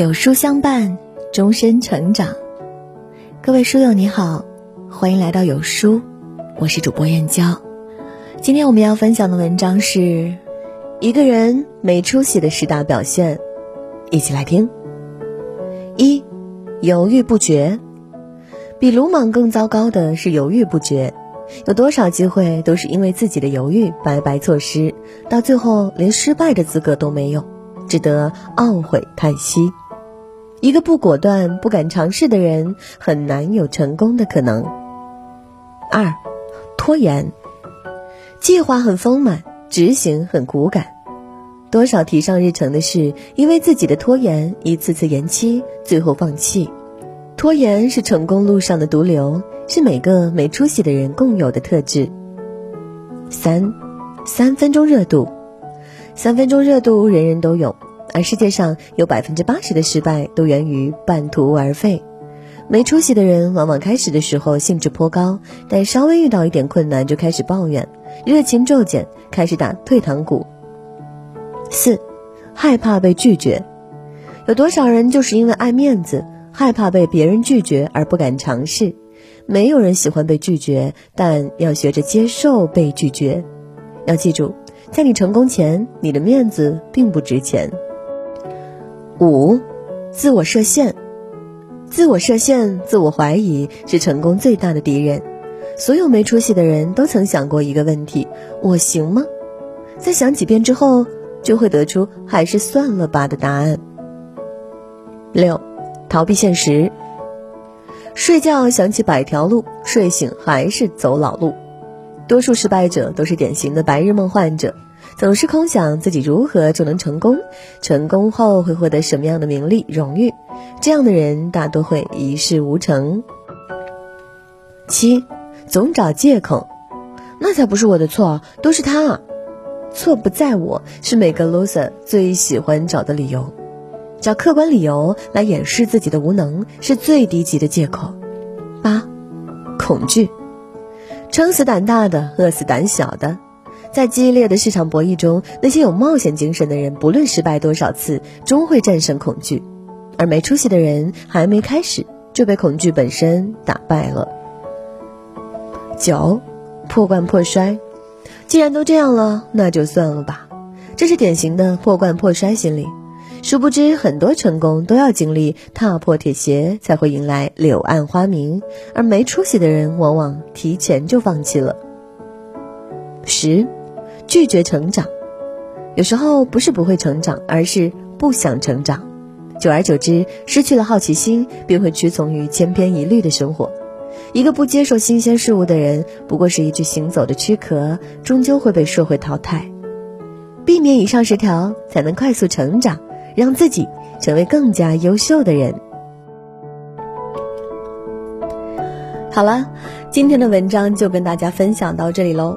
有书相伴，终身成长。各位书友你好，欢迎来到有书，我是主播燕娇。今天我们要分享的文章是一个人没出息的十大表现，一起来听。一，犹豫不决。比鲁莽更糟糕的是犹豫不决。有多少机会都是因为自己的犹豫白白错失，到最后连失败的资格都没有，只得懊悔叹息。一个不果断、不敢尝试的人，很难有成功的可能。二，拖延，计划很丰满，执行很骨感。多少提上日程的事，因为自己的拖延，一次次延期，最后放弃。拖延是成功路上的毒瘤，是每个没出息的人共有的特质。三，三分钟热度，三分钟热度人人都有。而世界上有百分之八十的失败都源于半途而废。没出息的人往往开始的时候兴致颇高，但稍微遇到一点困难就开始抱怨，热情骤减，开始打退堂鼓。四，害怕被拒绝。有多少人就是因为爱面子，害怕被别人拒绝而不敢尝试？没有人喜欢被拒绝，但要学着接受被拒绝。要记住，在你成功前，你的面子并不值钱。五，自我设限，自我设限、自我怀疑是成功最大的敌人。所有没出息的人都曾想过一个问题：我行吗？在想几遍之后，就会得出还是算了吧的答案。六，逃避现实。睡觉想起百条路，睡醒还是走老路。多数失败者都是典型的白日梦患者。总是空想自己如何就能成功，成功后会获得什么样的名利荣誉，这样的人大多会一事无成。七，总找借口，那才不是我的错，都是他，错不在我，是每个 loser 最喜欢找的理由，找客观理由来掩饰自己的无能，是最低级的借口。八，恐惧，撑死胆大的，饿死胆小的。在激烈的市场博弈中，那些有冒险精神的人，不论失败多少次，终会战胜恐惧；而没出息的人，还没开始就被恐惧本身打败了。九，破罐破摔。既然都这样了，那就算了吧。这是典型的破罐破摔心理。殊不知，很多成功都要经历踏破铁鞋，才会迎来柳暗花明；而没出息的人，往往提前就放弃了。十。拒绝成长，有时候不是不会成长，而是不想成长。久而久之，失去了好奇心，便会屈从于千篇一律的生活。一个不接受新鲜事物的人，不过是一具行走的躯壳，终究会被社会淘汰。避免以上十条，才能快速成长，让自己成为更加优秀的人。好了，今天的文章就跟大家分享到这里喽。